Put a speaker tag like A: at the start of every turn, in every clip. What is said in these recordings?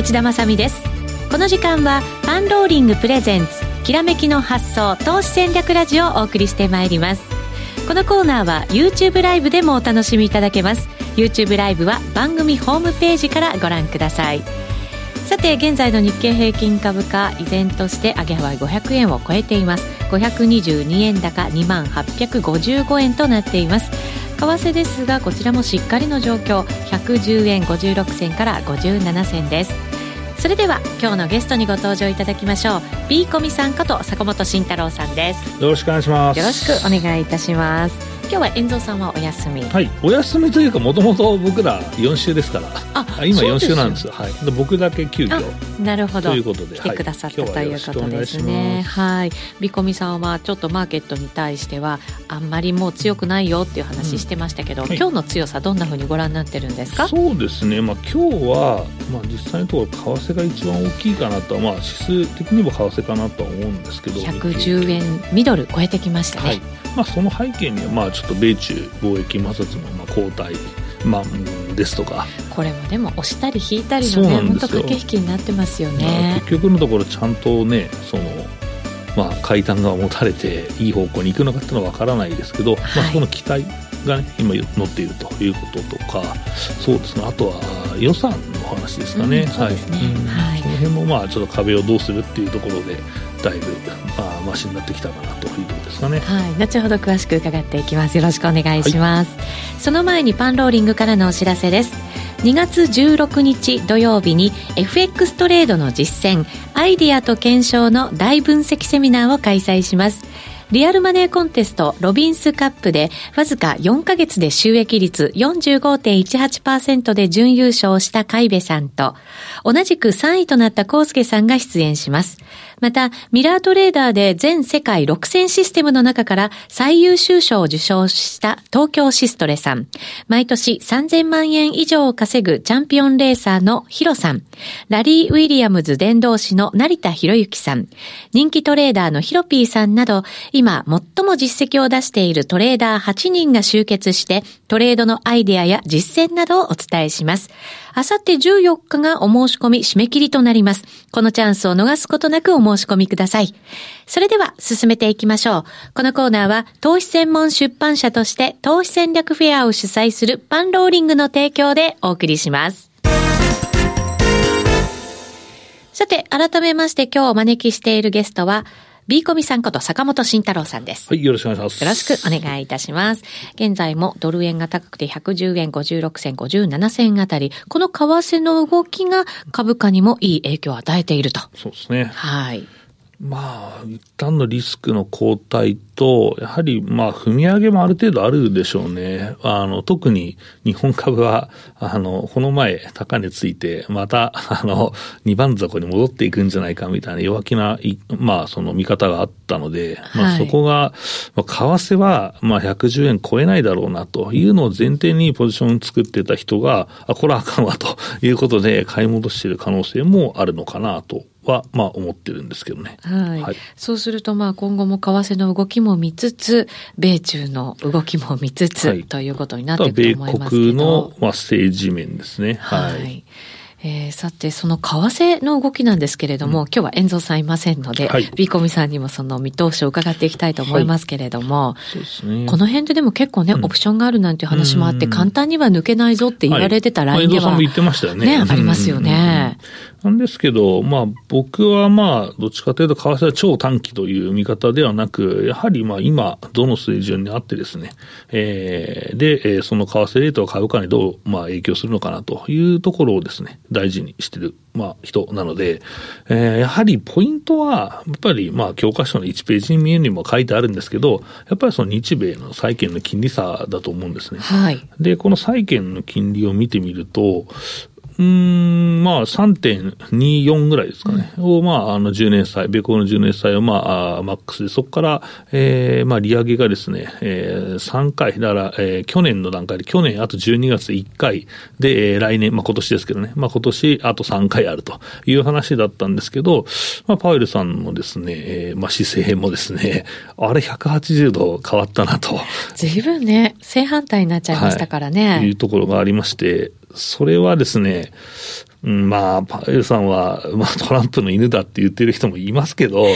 A: 内田まさです。この時間はパンローリングプレゼンツきらめきの発想投資戦略ラジオをお送りしてまいります。このコーナーは YouTube ライブでもお楽しみいただけます。YouTube ライブは番組ホームページからご覧ください。さて現在の日経平均株価依然として上げ幅500円を超えています。522円高2万855円となっています。為替ですがこちらもしっかりの状況。110円56銭から57銭です。それでは今日のゲストにご登場いただきましょう。B コミさんこと坂本慎太郎さんです。
B: よろしくお願いします。
A: よろしくお願いいたします今日は遠藤さんはお休み。
B: はい。お休みというかもともと僕ら4週ですから。あ今4週なんです。よはい。で僕だけ急遽
A: なるほど。
B: ということで
A: 来てくださった、はい、ということですね。はい。ビコミさんはちょっとマーケットに対してはあんまりもう強くないよっていう話してましたけど、うんはい、今日の強さどんなふうにご覧になってるんですか？
B: そうですね。まあ今日はまあ実際のところ為替が一番大きいかなとまあ指数的にも為替かなとは思うんですけど。
A: 110円ミドル超えてきましたね、はい。
B: まあ、その背景にはまあちょっと米中貿易摩擦のまあ後退まあ、ですとか。
A: これもでも押したり引いたりのね本当駆け引きになってますよね。
B: 結局のところちゃんとねそのまあ階段が持たれていい方向に行くのかっていうのは分からないですけど、はい、まあ、その期待がね今乗っているということとかそうですね。あとは予算の話ですかね、うん、
A: はい、その
B: 辺もまあちょっと壁をどうするっていうところでだいぶ、まあ、マシになってきたかなというところですかね。
A: はい、後ほど詳しく伺っていきます。よろしくお願いします。はい、その前にパンローリングからのお知らせです。2月16日土曜日に FX トレードの実践、アイディアと検証の大分析セミナーを開催します。リアルマネーコンテストロビンスカップでわずか4ヶ月で収益率45.18%で準優勝した海部さんと同じく3位となったコウスケさんが出演します。また、ミラートレーダーで全世界6000システムの中から最優秀賞を受賞した東京シストレさん。毎年3000万円以上を稼ぐチャンピオンレーサーのヒロさん。ラリー・ウィリアムズ伝道師の成田博之さん。人気トレーダーのヒロピーさんなど、今最も実績を出しているトレーダー8人が集結して、トレードのアイデアや実践などをお伝えします。あさって14日がお申し込み締め切りとなります。このチャンスを逃すことなくお申し込みください。それでは進めていきましょう。このコーナーは投資専門出版社として投資戦略フェアを主催するパンローリングの提供でお送りします。さて、改めまして今日お招きしているゲストは、B コミさんこと坂本慎太郎さんです。
B: はい、よろしくお願いします。
A: よろしくお願いいたします。現在もドル円が高くて110円56銭57銭あたり、この為替の動きが株価にもいい影響を与えていると。
B: そうですね。
A: はい。
B: まあ、一旦のリスクの後退と、やはり、まあ、踏み上げもある程度あるでしょうね。あの、特に日本株は、あの、この前、高値ついて、また、あの、二番底に戻っていくんじゃないかみたいな弱気な、まあ、その見方があったので、まあ、そこが、まあ、為替は、まあ、110円超えないだろうなというのを前提にポジション作ってた人が、あ、これはあかんわということで、買い戻している可能性もあるのかなとは、まあ、思ってるんですけどね。
A: はい。はい、そうすると、まあ、今後も為替の動きも見つつ、米中の動きも見つつ、はい、ということになっていくと思いますけど。
B: 米国の、まあ、政治面ですね。
A: はい、はいえー、さて、その為替の動きなんですけれども、うん、今日は遠藤さんいませんので、はい、ビーコミさんにもその見通しを伺っていきたいと思いますけれども、はい、ね、この辺ででも結構ね、うん、オプションがあるなんていう話もあって、簡単には抜けないぞって言われてたラインでは、はい、
B: まあ、遠藤さんも言ってましたよね。
A: ね、ありますよね。
B: なんですけど、まあ僕はまあどっちかというと為替は超短期という見方ではなく、やはりまあ今どの水準にあってですね、えー、で、その為替レートが株価にどうまあ影響するのかなというところをですね、大事にしてるまあ、人なので、えー、やはりポイントは、やっぱり、まあ、教科書の1ページに見えるにも書いてあるんですけど、やっぱりその日米の債券の金利差だと思うんですね。
A: はい。
B: で、この債券の金利を見てみると、うん、まあ、3.24ぐらいですかね。うん、を、まあ、あの、10年債、米国の10年債を、まあ、あマックスで、そこから、えー、まあ、利上げがですね、えー、3回、だから、えー、去年の段階で、去年あと12月1回で、えー、来年、まあ、今年ですけどね、まあ、今年あと3回あるという話だったんですけど、まあ、パウエルさんのですね、えー、まあ、姿勢もですね、あれ180度変わったなと。
A: 随分ね、正反対になっちゃいましたからね。
B: はい、いうところがありまして、それはですね、うん、まあ、パウエルさんは、まあ、トランプの犬だって言ってる人もいますけど、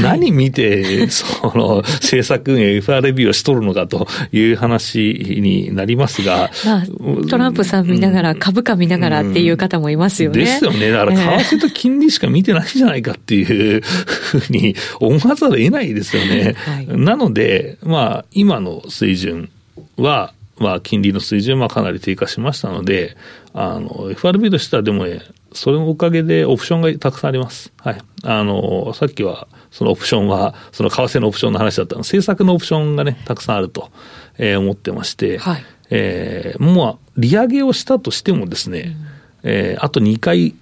B: 何見て、その、政策運営 FRB をしとるのかという話になりますが、
A: まあ、トランプさん見ながら、株価見ながらっていう方もいますよね。
B: ですよね。だから、為替と金利しか見てないじゃないかっていうふうに 思わざるを得ないですよね。
A: はい
B: なので、まあ、今の水準は、まあ、金利の水準はかなり低下しましたので、あの、FRB としてはでもね、それのおかげでオプションがたくさんあります。はい。あの、さっきは、そのオプションは、その為替のオプションの話だったの政策のオプションがね、たくさんあると、えー思ってまして、
A: はい
B: えーもう、利上げをしたとしてもですね、えーあと2回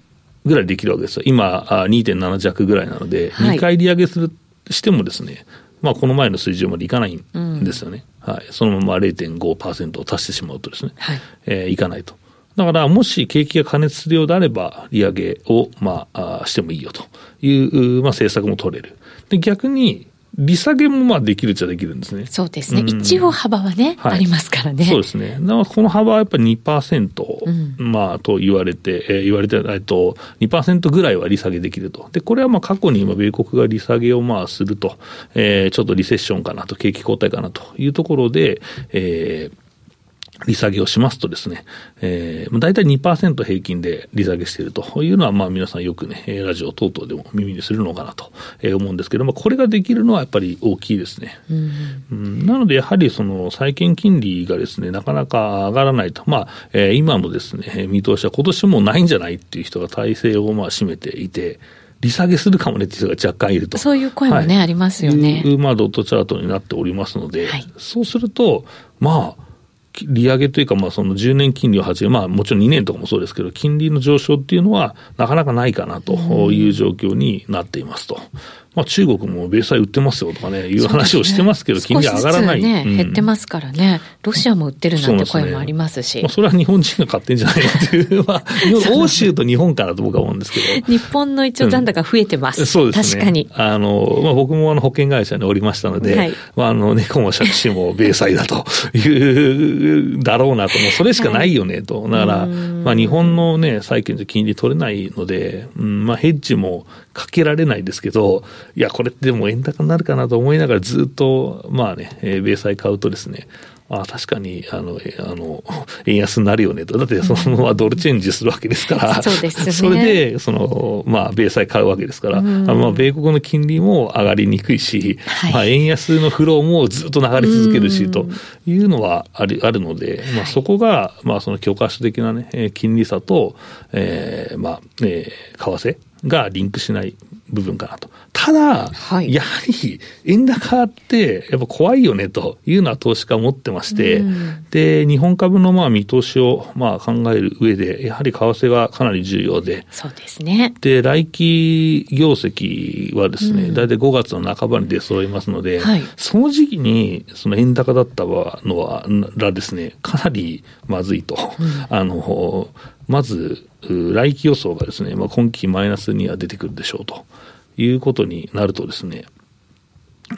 B: ぐらいできるわけですよ。今、あ2.7弱ぐらいなので、
A: はい
B: 2回利上げする、してもですね、まあ、この前の水準までいかないんですよね。はい。そのまま0.5%を足してしまうとですね、
A: はい
B: えーいかないと。だから、もし景気が過熱するようであれば、利上げを、まあ、してもいいよという、うまあ、政策も取れる。で、逆に、利下げもまあできるっちゃできるんですね。
A: そうですね。
B: うん
A: 一応幅はね、
B: はい
A: ありますからね。
B: そうですね。だからこの幅はやっぱり2%、
A: うん
B: まあ、と言われて、えー言われて、えっと、2%ぐらいは利下げできると。で、これはまあ過去に今、米国が利下げをまあすると、えーちょっとリセッションかなと、景気後退かなというところで、えー利下げをしますとですね、えー、まあ大体2%平均で利下げしているというのは、まあ皆さんよくね、えーラジオ等々でも耳にするのかなとえー思うんですけども、これができるのはやっぱり大きいですね。
A: うん
B: うんなので、やはりその債券金利がですね、なかなか上がらないと。まあ、えー今のですね、えー見通しは今年もうないんじゃないっていう人が体制をまあ占めていて、利下げするかもねっていう人が若干いると。
A: そういう声もねありますよね
B: まあ、ドットチャートになっておりますので、
A: はい
B: そうすると、まあ、き利上げというか、まあ、その10年金利を始め、まあ、もちろん2年とかもそうですけど、金利の上昇っていうのは、なかなかないかなという状況になっていますと。まあ、中国も米債売ってますよとかね、いう話をしてますけど、金利上がらない。
A: ね、
B: うん
A: 減ってますからね。ロシアも売ってるなんて声もありますし。
B: まあ、それは日本人が買ってんじゃないかっていう、まあ、欧州と日本かなと僕は思うんですけど。
A: 日本の一応残高増えてます。
B: そうですね。
A: 確かに。
B: あの、まあ、僕もあの保険会社におりましたので、
A: はい
B: まあ、あの、猫も借子も米債だという、だろうなと、もうそれしかないよねと。だから、
A: うん
B: まあ、日本のね、債券じゃ金利取れないので、うん、まあ、ヘッジもかけられないですけど、いや、これってでも円高になるかなと思いながらずっと、まあね、えー米債買うとですね、あ確かに、あの、えあの、円安になるよねと。だって、そのままドルチェンジするわけですから。
A: そうですね
B: それで、その、まあ、米債買うわけですから。あ
A: うん
B: のまあ、米国の金利も上がりにくいし、
A: はい
B: まあ、円安のフローもずっと流れ続けるし、
A: うん
B: というのはあるあるので、まあ、そこが、まあ、その教科書的なね、えー金利差と、えーまあ、えー為替がリンクしない部分かなと。ただ、
A: はい
B: やはり円高ってやっぱ怖いよねというのは投資家は持ってまして、
A: うん
B: で、日本株のまあ見通しをまあ考える上で、やはり為替がかなり重要で、
A: そうですね。
B: で、来期業績はですね、
A: うん
B: 大体5月の半ばに出揃いますので、
A: はい
B: その時期にその円高だったのは、らですね、かなりまずいと。あの、まず、う来期予想がですね、まあ、今期マイナスには出てくるでしょうということになるとですね、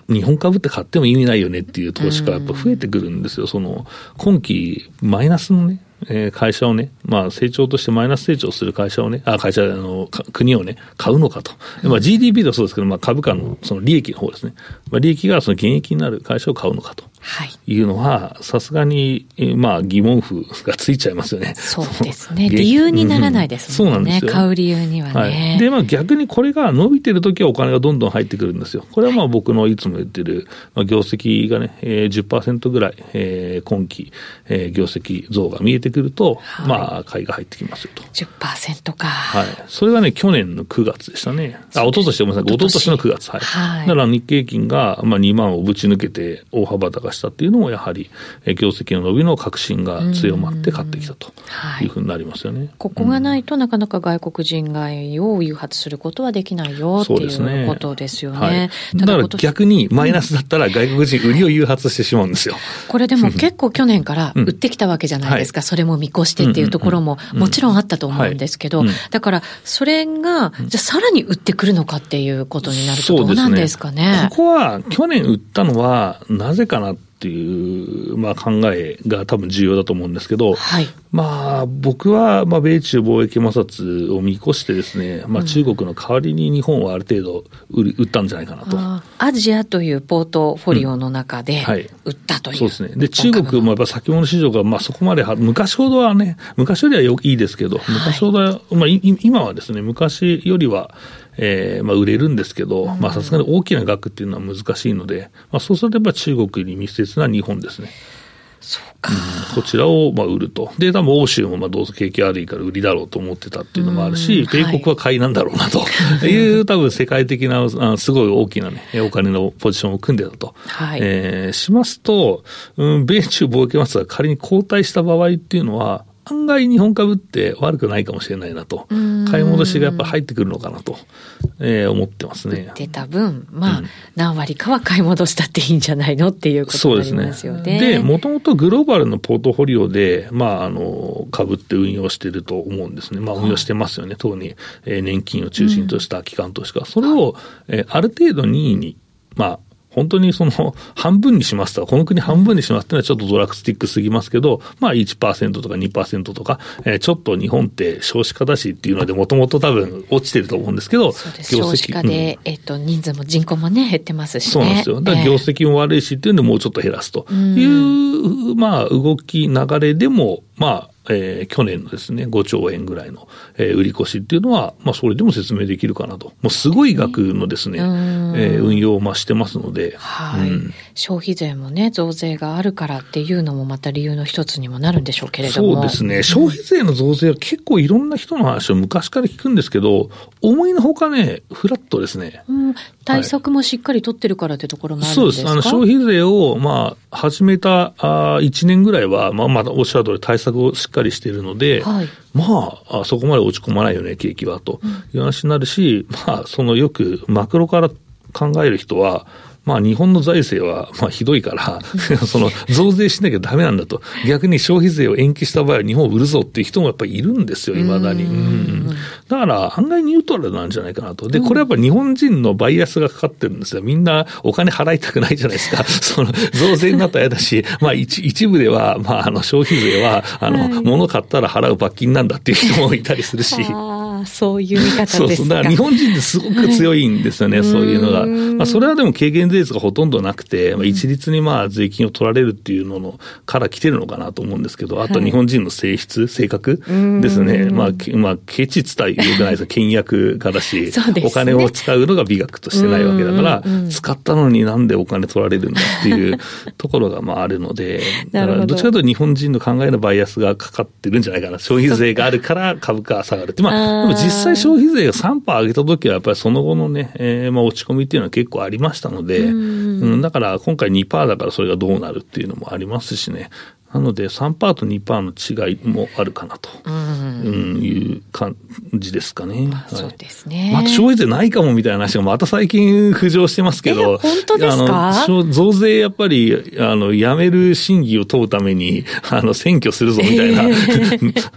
B: 日本株って買っても意味ないよねっていう投資家がやっぱ増えてくるんですよ。その、今期マイナスのね、えー会社をね、まあ成長としてマイナス成長する会社をね、あ、会社、あの、か国をね、買うのかと。まあ GDP ではそうですけど、まあ株価のその利益の方ですね。まあ利益がその現役になる会社を買うのかと。
A: はい。
B: いうのは、さすがに、えーまあ疑問符がついちゃいますよね。
A: そうですね。理由にならないですもんね。
B: うんそうなんですよ。
A: 買う理由にはね。
B: はい。で、まあ逆にこれが伸びてるときはお金がどんどん入ってくるんですよ。これはまあ僕のいつも言ってる、まあ、業績がね、えー、10%ぐらい、えー今期、えー業績増が見えてくると、
A: はい
B: まあ買いが入ってきますよと。
A: 10%か。
B: はい。それがね、去年の9月でしたね。あ、一昨年でごめんなさい。一昨年の9月。はい。
A: はい
B: だから日経平均が、まあ、2万をぶち抜けて大幅高したっていうのも、やはり、えー業績の伸びの確信が強まって買ってきたと
A: はい。
B: いうふうになりますよね。
A: ここがないとなかなか外国人買いを誘発することはできないよっていうことですよね。
B: はい。だから逆にマイナスだったら外国人売りを誘発してしまうんですよ。
A: これでも結構去年から売ってきたわけじゃないですか。それも見越してっていうところももちろんあったと思うんですけど
B: うんうん、
A: だからそれが、じゃあさらに売ってくるのかっていうことになるとどうなんですかね？
B: ここは去年売ったのはなぜかなっっていう、まあ、考えが多分重要だと思うんですけど、
A: はい。
B: まあ、僕は、まあ、米中貿易摩擦を見越してですね、まあ、中国の代わりに日本はある程度売り売ったんじゃないかなと。
A: アジアというポートフォリオの中で売ったという。
B: そうですね。で、中国もやっぱ先物市場が、まあそこまでは、昔ほどはね、昔よりはよいいですけど、昔ほどは、まあい今はですね、昔よりは、えーまあ売れるんですけど、まあさすがに大きな額っていうのは難しいので、まあそうするとやっぱ中国に密接な日本ですね。
A: そうか。
B: こちらをまあ売ると。で、多分欧州もまあどうせ景気悪いから売りだろうと思ってたっていうのもあるし、
A: うん
B: 米国は買いなんだろうなという、多分世界的な、あすごい大きなね、お金のポジションを組んでたと。
A: はい
B: えーしますと、うん、米中貿易摩擦が仮に後退した場合っていうのは、案外日本株って悪くないかもしれないなと。
A: うん
B: 買い戻しがやっぱ入ってくるのかなと、えー思ってますね。
A: 出た分、まあ、
B: うん
A: 何割かは買い戻したっていいんじゃないのっていうことになりますよ。ね。
B: で、もともとグローバルのポートフォリオで、まあ、あの、株って運用してると思うんですね。まあ、運用してますよね。特に、えー年金を中心とした機関投資家。それを、えーある程度任意に、まあ、本当にその 半分にしますとこの国半分にしますってのはちょっとドラクスティックすぎますけど、まあ1%とか2%とか、えーちょっと日本って少子化だしっていうのでもともと多分落ちてると思うんですけど。
A: 少子化で、えっと、人数も人口もね、減ってますしね。
B: そうなんですよ。だから業績も悪いしっていうんで、もうちょっと減らすという、まあ、動き、流れでも、まあ、えー去年のですね、5兆円ぐらいの、えー売り越しっていうのは、まあ、それでも説明できるかなと。もうすごい額のですね、
A: うん
B: えー運用をまあしてますので、
A: はい、
B: うん
A: 消費税もね、増税があるからっていうのもまた理由の一つにもなるんでしょうけれども。
B: そうですね。消費税の増税は結構いろんな人の話を昔から聞くんですけど、思いのほかね、フラットですね。
A: うん、対策もしっかり取ってるからってところもあるん
B: そうです。
A: ですか
B: あの、消費税を、まあ、始めた、あ1年ぐらいは、まあ、まだおっしゃる通り対策をしっかりしているので、
A: はい。
B: まああ、そこまで落ち込まないよね、景気は、という話になるし、まあ、そのよくマクロから考える人は、まあ、日本の財政は、まあ、ひどいから、その、増税しなきゃダメなんだと。逆に消費税を延期した場合は日本を売るぞっていう人もやっぱりいるんですよ、未だに。うんだから、案外ニュートラルなんじゃないかなと。で、これやっぱ日本人のバイアスがかかってるんですよ。みんなお金払いたくないじゃないですか。その、増税になったら嫌だし、まあ一、一部では、まあ、あの、消費税は、あの、
A: はい
B: 物買ったら払う罰金なんだっていう人もいたりするし。
A: ああ、そういう見方ですか。
B: そうそう。だから日本人ってすごく強いんですよね、そういうのが。
A: うん
B: まあ、それはでも軽減税率がほとんどなくて、まあ、一律にまあ税金を取られるっていうののから来てるのかなと思うんですけど、あと日本人の性質、性格ですね。まあ、けまあ、ケチ伝えよくないですよ。倹約家だし、
A: ね
B: お金を使うのが美学としてないわけだから、使ったのになんでお金取られるんだっていうところがまああるので、だからどっちかというと日本人の考えのバイアスがかかってるんじゃないかな。消費税があるから株価が下がるって。まあ、も実際消費税が3%上げた時はやっぱりその後のね、えーまあ落ち込みっていうのは結構ありましたので、
A: うん
B: うん、だから今回2%だからそれがどうなるっていうのもありますしね。なので3%と2%の違いもあるかなと、
A: うん。
B: うん、いう感じですかね。はい。
A: そうですね。
B: まあ、消費税ないかもみたいな話がまた最近浮上してますけ
A: え
B: ど。
A: 本当ですか？
B: あの消増税やっぱり、あの、やめる審議を問うために、あの、選挙するぞみたいな、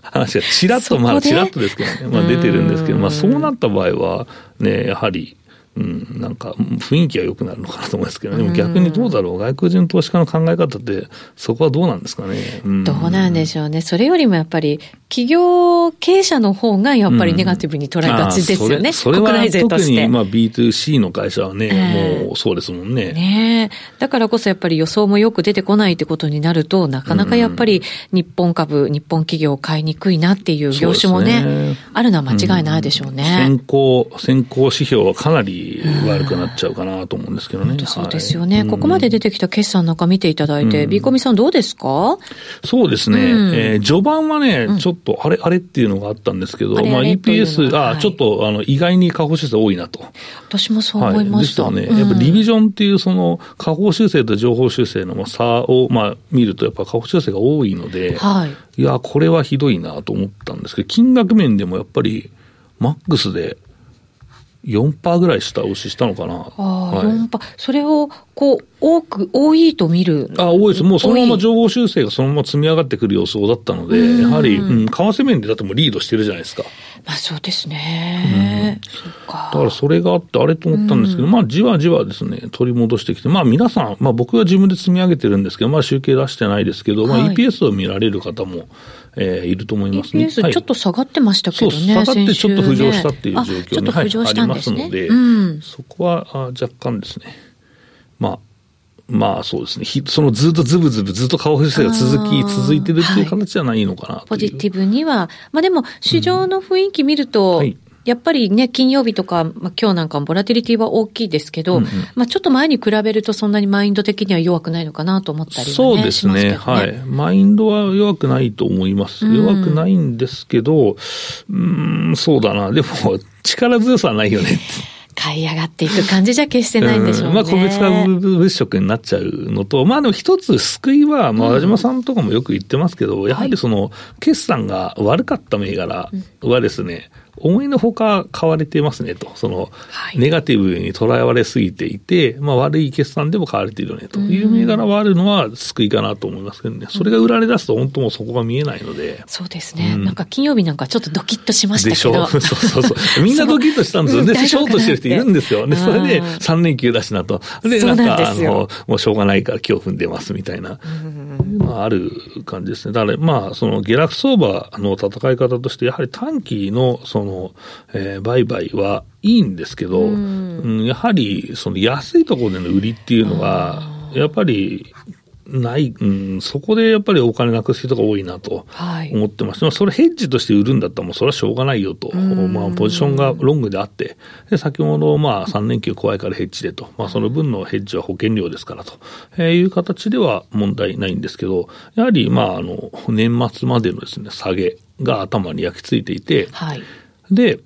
B: 話がちらっと、まあ、ちらっとですけどね、まあ出てるんですけど、まあそうなった場合は、ね、やはり、うん、なんか雰囲気は良くなるのかなと思うんですけど、でも逆にどうだろう、外国人投資家の考え方って、そこはどうなんですかね？うん
A: どうなんでしょうね。それよりもやっぱり、企業経営者の方がやっぱりネガティブに捉えがちですよね。
B: あそれそれは。特に、まあ B2C の会社はね、
A: ええ
B: もうそうですもんね。
A: ねえ。だからこそやっぱり予想もよく出てこないってことになると、なかなかやっぱり日本株、日本企業買いにくいなっていう業種もね、
B: ね
A: あるのは間違いないでしょうね。
B: 先行、先行指標はかなり悪くなっちゃうかなと思うんですけどね。
A: そうですよね。
B: はい
A: ここまで出てきた決算なんか見ていただいて、
B: うん
A: ビーコミさんどうですか？
B: そうですね。
A: うん
B: えー序盤はね、
A: うん
B: ちょっとあれあれっていうのがあったんですけど、
A: あれ
B: まあ EPS、あ、
A: ははい
B: ちょっとあの意外に下方修正多いなと。
A: 私もそう思いました。
B: はい、ですよね。やっぱリビジョンっていうその下方修正と情報修正の差をまあ見るとやっぱ下方修正が多いので、
A: はい。
B: いや、これはひどいなと思ったんですけど、金額面でもやっぱり、マックスで4%ぐらい下押ししたのかな。
A: ああ、
B: はい
A: 4パそれを、こう、多く、多いと見る。
B: あ多いです。もうそのまま情報修正がそのまま積み上がってくる予想だったので、
A: うん
B: やはり、うん、為替面でだってもうリードしてるじゃないですか。
A: まあそうですね。ね。
B: だからそれがあって、あれと思ったんですけど、うん、まあ、じわじわですね、取り戻してきて、まあ、皆さん、まあ、僕は自分で積み上げてるんですけど、まあ、集計出してないですけど、はい、まあ、EPS を見られる方も、えー、いると思いますね。
A: EPS ちょっと下がってましたけどね。
B: 下がってちょっと浮上したっていう状況に、ね、はい、ありますので、うん、そこはあ若干ですね、まあ、まあそうですね。そのずっとズブズブずっと顔伏せが続き、続いてるっていう形じゃないのかな、はい、
A: ポジティブには。まあでも、市場の雰囲気見ると、うんはいやっぱりね、金曜日とか、まあ、今日なんかもボラティリティは大きいですけど、うんうん、まあ、ちょっと前に比べるとそんなにマインド的には弱くないのかなと思ったり、ね、
B: そうですね、ね、はい。マインドは弱くないと思います。弱くないんですけど、うん、ん、そうだな。でも、力強さはないよね。
A: 買い上がっていく感じじゃ決してないんでしょうね。
B: まあ、個別化物色になっちゃうのと、まあでも一つ救いは、まあ、和島さんとかもよく言ってますけど、うん、やはりその、決算が悪かった銘柄はですね、うん思いのほか買われてますねと、その、ネガティブに捉えられすぎていて、まあ悪い決算でも買われているよねと。いう銘柄はあるのは救いかなと思いますけどね、それが売られ出すと本当もそこが見えないので。
A: そうですね、うん、なんか金曜日なんかちょっっとドキッとしましたけ
B: ど。そうそうそう。みんなドキッとしたんですよ。で、ショートしてる人いるんですよ。で、それで3連休だしなと。で、なんか、あの、もうしょうがないから今日踏んでますみたいな、まあ、ある感じですね。だから、まあ、その下落相場の戦い方として、やはり短期の、その、えー、売買はいいんですけど、うん、やはり、その安いところでの売りっていうのは、やっぱり、ない、うん、そこでやっぱりお金なくす人が多いなと思ってます。はい、それヘッジとして売るんだったらもうそれはしょうがないよと。まあポジションがロングであって、で先ほどまあ3連休怖いからヘッジでと。まあその分のヘッジは保険料ですからと、えー、いう形では問題ないんですけど、やはりまああの年末までのですね、下げが頭に焼き付いていて、はい、で、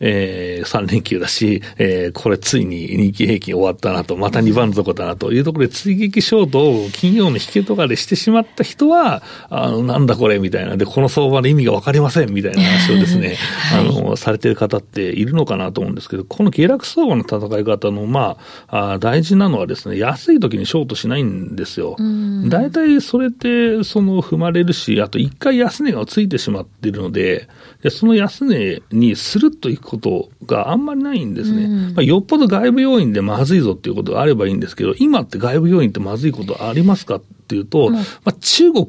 B: えー、3連休だし、えー、これついに日経平均終わったなと、また2番底だなというところで追撃ショートを金曜の引けとかでしてしまった人は、あの、なんだこれみたいな、で、この相場の意味がわかりませんみたいな話をですね、はい、あの、されてる方っているのかなと思うんですけど、この下落相場の戦い方の、まあ、あ大事なのはですね、安い時にショートしないんですよ。大体それって、その踏まれるし、あと一回安値がついてしまっているので、でその安値にスルッといくことがあんまりないんですね。うん、まあ、よっぽど外部要因でまずいぞっていうことがあればいいんですけど、今って外部要因ってまずいことありますか？っていうと、まあ、中国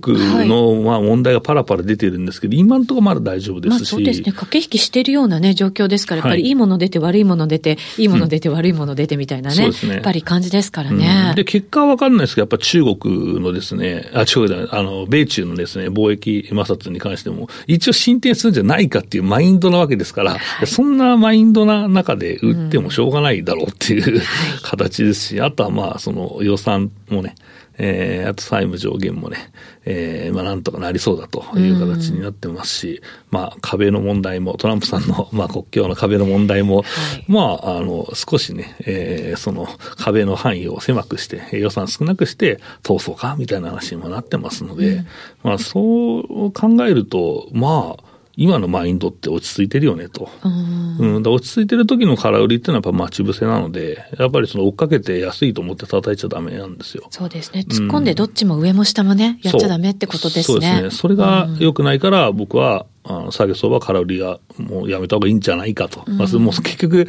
B: のまあ問題がパラパラ出てるんですけど、今のところまだ大丈夫ですし、まあ、
A: そうですね、駆け引きしてるような、ね、状況ですから、やっぱりいいもの出て、悪いもの出て、いいもの出て、悪いもの出てみたいなね、うん、やっぱり感じですからね。
B: うん、で、結果は分かんないですけど、やっぱ中国のですね、あ、中国だあの、米中のですね、貿易摩擦に関しても、一応進展するんじゃないかっていうマインドなわけですから、はい、そんなマインドな中で売ってもしょうがないだろうっていう、うん、形ですし、あとはまあ、その予算もね、えー、あと債務上限もね、えー、まあなんとかなりそうだという形になってますし、うん、まあ壁の問題も、トランプさんの、まあ国境の壁の問題も、はい、まあ、あの、少しね、えー、その壁の範囲を狭くして、予算少なくして通そうかみたいな話にもなってますので、うん、まあそう考えると、まあ、今のマインドって落ち着いてるよねと。うん、落ち着いてる時の空売りっていうのはやっぱ待ち伏せなので、やっぱりその追っかけて安いと思って叩いちゃダメなんですよ。
A: そうですね。突っ込んでどっちも上も下もね、うん、やっちゃダメってことですね。そうですね。
B: それが良くないから僕は、あの下げ相場空売りがもうやめた方がいいんじゃないかと。うん、まあ、もう結局、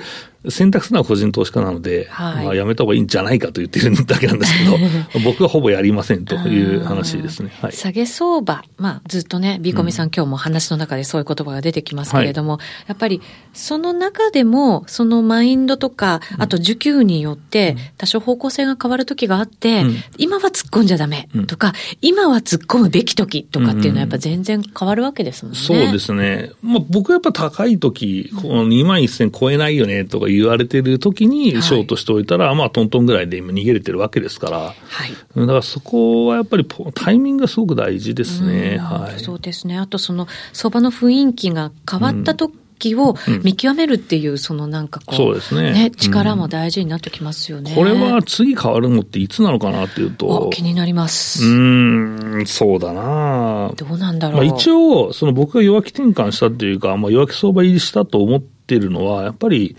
B: 選択するのは個人投資家なので、はい、まあやめた方がいいんじゃないかと言ってるだけなんですけど、僕はほぼやりませんという話ですね。はい、
A: 下げ相場、まあずっとね、ビーコミさん、うん、今日も話の中でそういう言葉が出てきますけれども、はい、やっぱりその中でも、そのマインドとか、あと需給によって多少方向性が変わる時があって、うん、今は突っ込んじゃダメとか、今は突っ込むべき時とかっていうのはやっぱ全然変わるわけですもんね。
B: そうですね。まあ僕はやっぱ高い時、この2万1000超えないよねとか言われてる時にショートしておいたら、はい、まあトントンぐらいで今逃げれてるわけですから、はい、だからそこはやっぱりタイミングがすごく大事ですね。はい、
A: そうですね。あとその相場の雰囲気が変わった時、うんを見極めるっていう、そのなんかこう、そうですね。ね、力も大事になってきますよね。
B: これは次変わるのっていつなのかなっていうと。
A: 気になります。
B: うん、そうだな
A: どうなんだろう。
B: まあ、一応、その僕が弱気転換したっていうか、まあ、弱気相場入りしたと思ってているのは、やっぱり、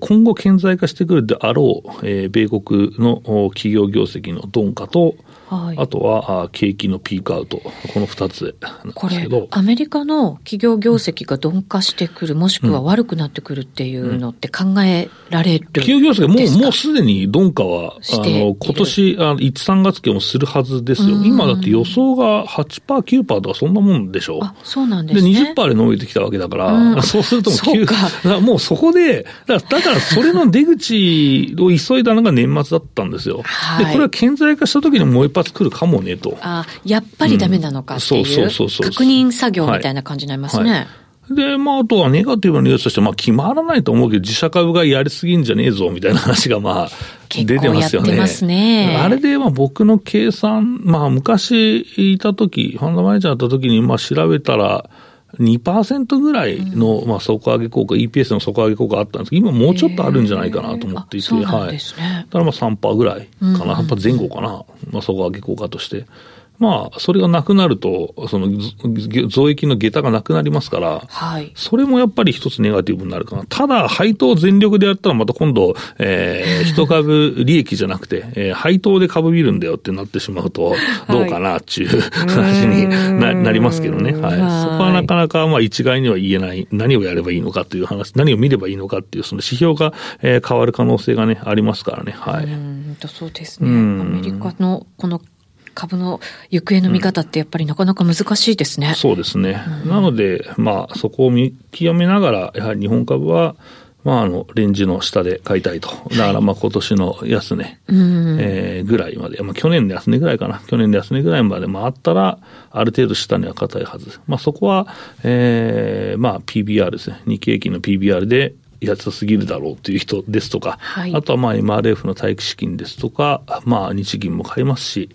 B: 今後顕在化してくるであろう、米国の企業業績の鈍化と、
A: はい。
B: あとはあ景気のピークアウト、この2つ
A: これ
B: ですけど、、
A: アメリカの企業業績が鈍化してくる、もしくは悪くなってくるっていうのって考えられる
B: 企業業績もう、もうすでに鈍化は、あの、今年、あの1、3月期もするはずですよ。
A: うん。
B: 今だって予想が8%、9%とかそんなもんでしょ。
A: あ、そうなんで
B: で、
A: すね。
B: 20%で伸びてきたわけだから、
A: うん。
B: そうするともう
A: そうか。
B: もうそこで、だからだからそれの出口を急いだのが年末だったんですよ。
A: はい。
B: で、これは顕在化した時にもう一発来るかもねと。
A: あ、やっぱりダメなのかってい
B: うんそうそうそうそう
A: う確認作業みたいな感じになりますね。
B: はいで、まあ、あとはネガティブなニュースとして、まあ、決まらないと思うけど、自社株がやりすぎんじゃねえぞ、みたいな 話が、まあ、出てますよね。
A: ますね
B: あれで、まあ、僕の計算、まあ、昔いた時、ファンドマネージャーだった時に、まあ、調べたら、2%ぐらいの、まあ、底上げ効果、EPS の底上げ効果あったんですけど、今もうちょっとあるんじゃないかなと思っていて、
A: あそうなん
B: はい。だからまあ3%ぐらいか
A: うん
B: な、3%前後かな、まあ、底上げ効果として。まあ、それがなくなると、その、ず増益の下駄がなくなりますから、
A: はい。
B: それもやっぱり一つネガティブになるかな。ただ、配当全力でやったらまた今度、えー、一株利益じゃなくて、えー、配当で株見るんだよってなってしまうと、どうかなっていう話にななりますけどね。はい。
A: はい
B: そこはなかなか、まあ一概には言えない、何をやればいいのかという話、何を見ればいいのかっていう、その指標が、えー変わる可能性がね、ありますからね。はい。
A: うんとそうですね。
B: うん
A: アメリカのこの株の行方の見方ってやっぱりなかなか難しいですね。
B: そうですね。なので、まあ、そこを見極めながら、やはり日本株は、まあ、あの、レンジの下で買いたいと。だから、まあ、今年の安値、
A: うん。
B: えーぐらいまで、まあ、去年の安値ぐらいかな。去年の安値ぐらいまで回ったら、ある程度下には硬いはず。まあ、そこは、えーまあ、PBR ですね。日経平均の PBR で、安すぎるだろうという人ですとか、
A: はい。
B: あとはまあ MRF の待機資金ですとか、まあ日銀も買いますし、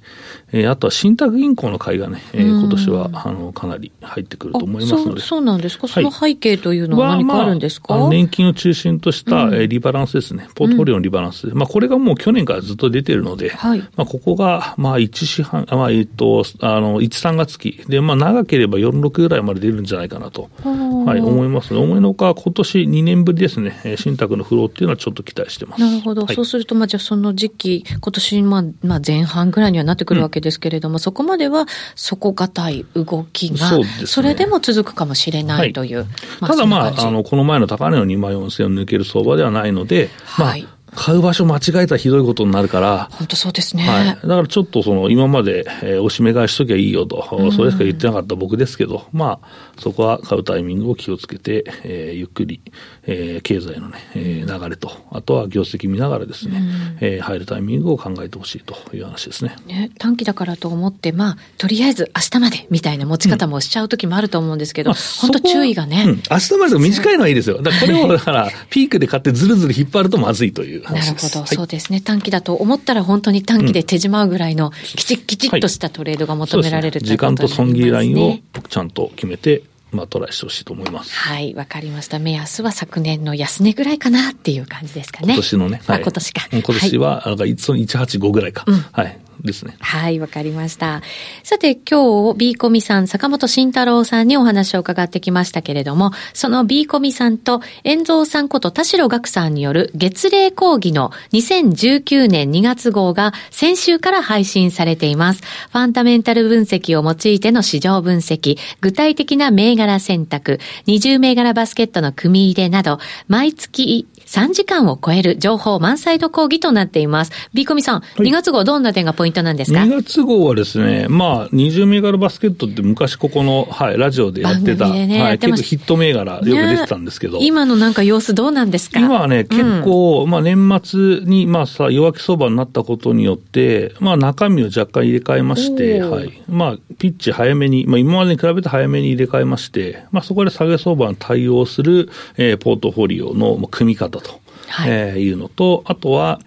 B: えーあとは信託銀行の買いがね、えー今年はあのかなり入ってくると思いますので。
A: そうそうなんですか、
B: はい。
A: その背景というのは何かあるんですか、
B: まあ年金を中心とした、えーリバランスですね。ポートフォリオのリバランス。まあ、これがもう去年からずっと出てるので、
A: はい。
B: まあ、ここが、まあ、1四半、あまあ、えっと、あの、1、3月期。で、まあ、長ければ4、6ぐらいまで出るんじゃないかなと、はい、思いますね。思いのほか、今年2年ぶりですね、えー信託のフローっていうのはちょっと期待してます。
A: なるほど、
B: はい。
A: そうすると、まあ、じゃあその時期、今年、まあ、まあ、前半ぐらいにはなってくるわけですけれども、そこまでは底堅い動きが、
B: そうですね。
A: れでも続くかもしれないという。
B: ただまあ、あの、この前の高値の2万4000を抜ける相場ではないので、
A: はい。
B: まあ、買う場所間違えたらひどいことになるから、
A: 本当そうですね。
B: はい。だからちょっとその、今まで、えーおしめ買いしときゃいいよと、それしか言ってなかった僕ですけど、まあ、そこは買うタイミングを気をつけて、えーゆっくり、えー経済のね、えー流れと、あとは業績見ながらですね、えー入るタイミングを考えてほしいという話ですね。
A: ね、短期だからと思って、まあ、とりあえず明日までみたいな持ち方もしちゃう時もあると思うんですけど、
B: まあ
A: 本当注意がね。
B: うん明日までと短いのはいいですよ。だからこれを、だから、ピークで買ってずるずる引っ張るとまずいという
A: なるほ。ど、
B: はい。
A: そうですね。短期だと思ったら本当に短期で手じまうぐらいのきちっきちっとしたトレードが求められる
B: そうですね。時間と損切りラインをちゃんと決めて、まあ、トライしてほしいと思います。
A: はい、わかりました。目安は昨年の安値ぐらいかなっていう感じですかね。
B: 今年のね。
A: あ今年か。
B: 今年は、なんか、いつも185ぐらいか。
A: うん
B: はい。ですね。
A: はい、わかりました。さて、今日、B コミさん、坂本慎太郎さんにお話を伺ってきましたけれども、その B コミさんと、遠蔵さんこと田代岳さんによる月例講義の2019年2月号が先週から配信されています。ファンダメンタル分析を用いての市場分析、具体的な銘柄選択、20銘柄バスケットの組み入れなど、毎月3時間を超える情報満載の講義となっています。B コミさん、2月号どんな点がポイントなんですか
B: ？2月号はですね、まあ、20銘柄バスケットって昔ここの、はい、ラジオでやってた、
A: ね
B: はい、結構ヒット銘柄よく出てたんですけど、
A: ね今のなんか様子どうなんですか？
B: 今はね、結構、まあ年末に、まあさ、弱気相場になったことによって、まあ中身を若干入れ替えまして、はい。まあ、ピッチ早めに、まあ今までに比べて早めに入れ替えまして、まあそこで下げ相場に対応する、えーポートフォリオのまあ組み方と。
A: はい。
B: えーいうのと、あとは、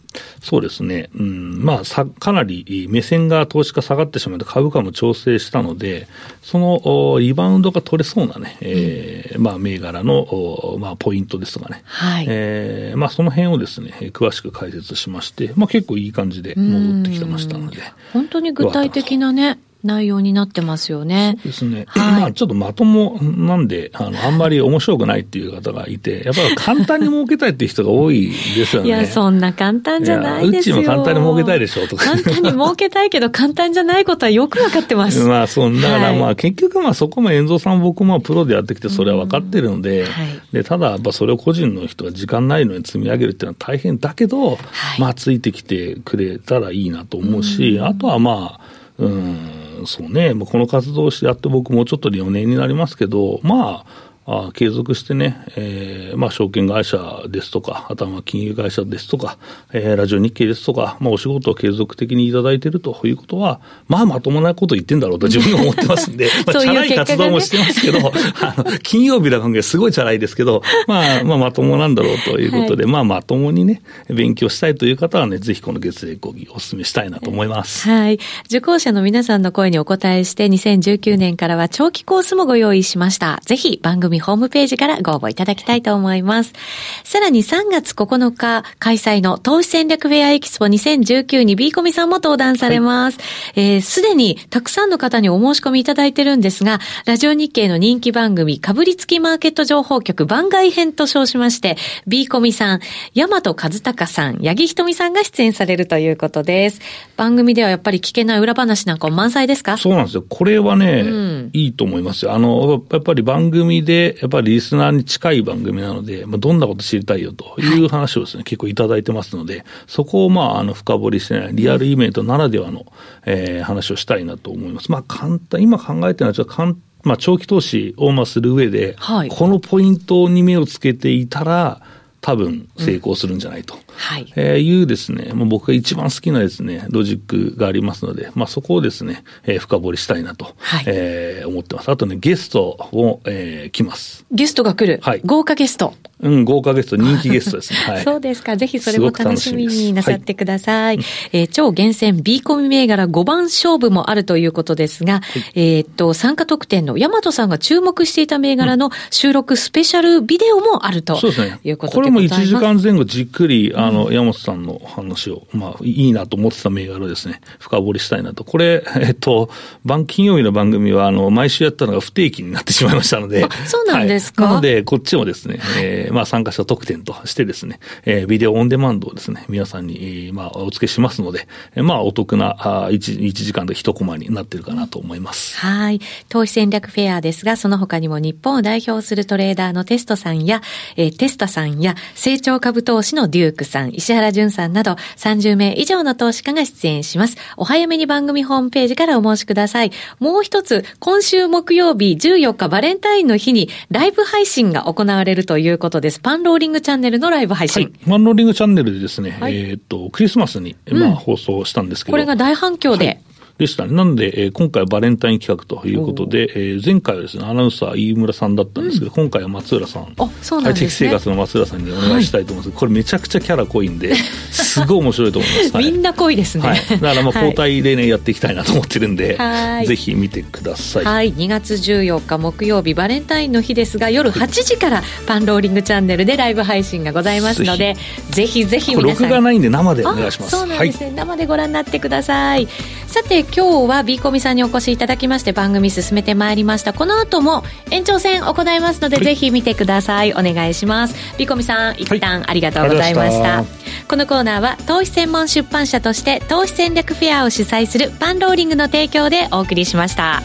B: そうですね、うん、まあさ、かなり目線が投資家下がってしまって株価も調整したので、そのおリバウンドが取れそうなね、えーまあ銘柄の、おまあポイントですとかね、
A: はい。
B: えーまあ、その辺をですね、詳しく解説しまして、まあ、結構いい感じで戻ってきてましたので。
A: 本当に具体的なね、内容になってますよね。
B: そうですね。はい、まあちょっとまともなんで、あの、あんまり面白くないっていう方がいて、やっぱり簡単に儲けたいっていう人が多いですよね。
A: いや、そんな簡単じゃないですよ。
B: うちも簡単に儲けたいでしょとか。
A: 簡単に儲けたいけど、簡単じゃないことはよくわかってます。
B: まあ、そんだからまあ、結局まあそこも遠蔵さん僕もプロでやってきてそれは分かってるので、はい、で、ただやっぱそれを個人の人が時間ないのに積み上げるっていうのは大変だけど、はい、まあついてきてくれたらいいなと思うし、あとはまあ、うん、そうね、この活動をしてやって僕もうちょっと4年になりますけど、まあ、あ継続してね、えー、まあ、証券会社ですとか、あとは金融会社ですとか、えー、ラジオ日経ですとか、まあ、お仕事を継続的にいただいているということは、まあ、まともなこと言ってんだろうと自分は思ってますんで、まあ、チャラい活動もしてますけど、あの、金曜日の関係すごいチャラいですけど、まあ、まあ、まともなんだろうということで、はい、まあ、まともにね、勉強したいという方はね、ぜひこの月例講義お勧めしたいなと思います。
A: はい。受講者の皆さんの声にお答えして、2019年からは長期コースもご用意しました。ぜひ番組ホームページからご応募いただきたいと思います。さらに3月9日開催の投資戦略フェアエキスポ2019に B コミさんも登壇されます。す、はい、で、ー、にたくさんの方にお申し込みいただいてるんですが、ラジオ日経の人気番組、かぶりつきマーケット情報局番外編と称しまして、B コミさん、大和和隆さん、八木ひとみさんが出演されるということです。番組ではやっぱり聞けない裏話なんかも満載ですか？
B: そうなんですよ。これはね、うん、いいと思いますよ。あの、やっぱり番組で、やっぱりリスナーに近い番組なので、まあ、どんなこと知りたいよという話をですね、はい、結構いただいてますので、そこをまあ、あの、深掘りしてね、リアルイベントならではの、えー、話をしたいなと思います。まあ、簡単、今考えてるのはちょっと簡単まあ、長期投資をまあする上で、はい、このポイントに目をつけていたら、多分成功するんじゃないと、うんはいえー、いうですね、まあ、僕が一番好きなですね、ロジックがありますので、まあ、そこをですね、えー、深掘りしたいなと、はいえー、思ってます。あとね、ゲストも、えー、来ます。
A: ゲストが来る、はい、豪華ゲスト。
B: うん、豪華ゲスト、人気ゲストですね。
A: はい、そうですか。ぜひそれも楽しみになさってください。はい、えー、超厳選 B コミ銘柄5番勝負もあるということですが、はい、えっと、参加特典の大和さんが注目していた銘柄の収録スペシャルビデオもあると、そうですね。いうことでこれも
B: 1時間前後じっくり、あの、山本さんの話を、まあ、いいなと思ってた銘柄をですね、深掘りしたいなと。これ、えっと、番、金曜日の番組は、あの、毎週やったのが不定期になってしまいましたので。
A: そうなんですか、
B: はい、なので、こっちもですね、えー、まあ、参加者特典としてですね、えー、ビデオオンデマンドをですね、皆さんに、まあ、お付けしますので、まあ、お得なあ 1, 1時間で一コマになってるかなと思います。
A: はい。投資戦略フェアですが、その他にも日本を代表するトレーダーのテストさんや、えー、テスタさんや、成長株投資のデュークさん、石原淳さんなど30名以上の投資家が出演します。お早めに番組ホームページからお申しください。もう一つ、今週木曜日14日バレンタインの日にライブ配信が行われるということです。パンローリングチャンネルのライブ配信。はい、
B: マンローリングチャンネルでですね、はい、えっ、と、クリスマスに、まあ、放送したんですけど。
A: これが大反響で。はい
B: でしたね。なので、えー、今回はバレンタイン企画ということで、えー、前回はですね、アナウンサー飯村さんだったんですけど、うん、今回は松浦さん。
A: あ、そうなんですね。快適
B: 生活の松浦さんにお願いしたいと思います。はい、これめちゃくちゃキャラ濃いんで、すごい面白いと思います。
A: はい、みんな濃いですね。はい、
B: だからまあ交代でね、やっていきたいなと思ってるんで、ぜひ見てください。
A: はい。2月14日木曜日バレンタインの日ですが、夜8時からパンローリングチャンネルでライブ配信がございますので、ぜひぜひ皆さん。
B: 録画ないんで生でお願いします。
A: そうなんですね、生でご覧になってください。さて、今日は B ココミさんにお越しいただきまして番組進めてまいりました。この後も延長戦行いますので、はい、ぜひ見てください。お願いします。ビコミさん一旦ありがとうございました、はい、このコーナーは投資専門出版社として投資戦略フェアを主催するパンローリングの提供でお送りしました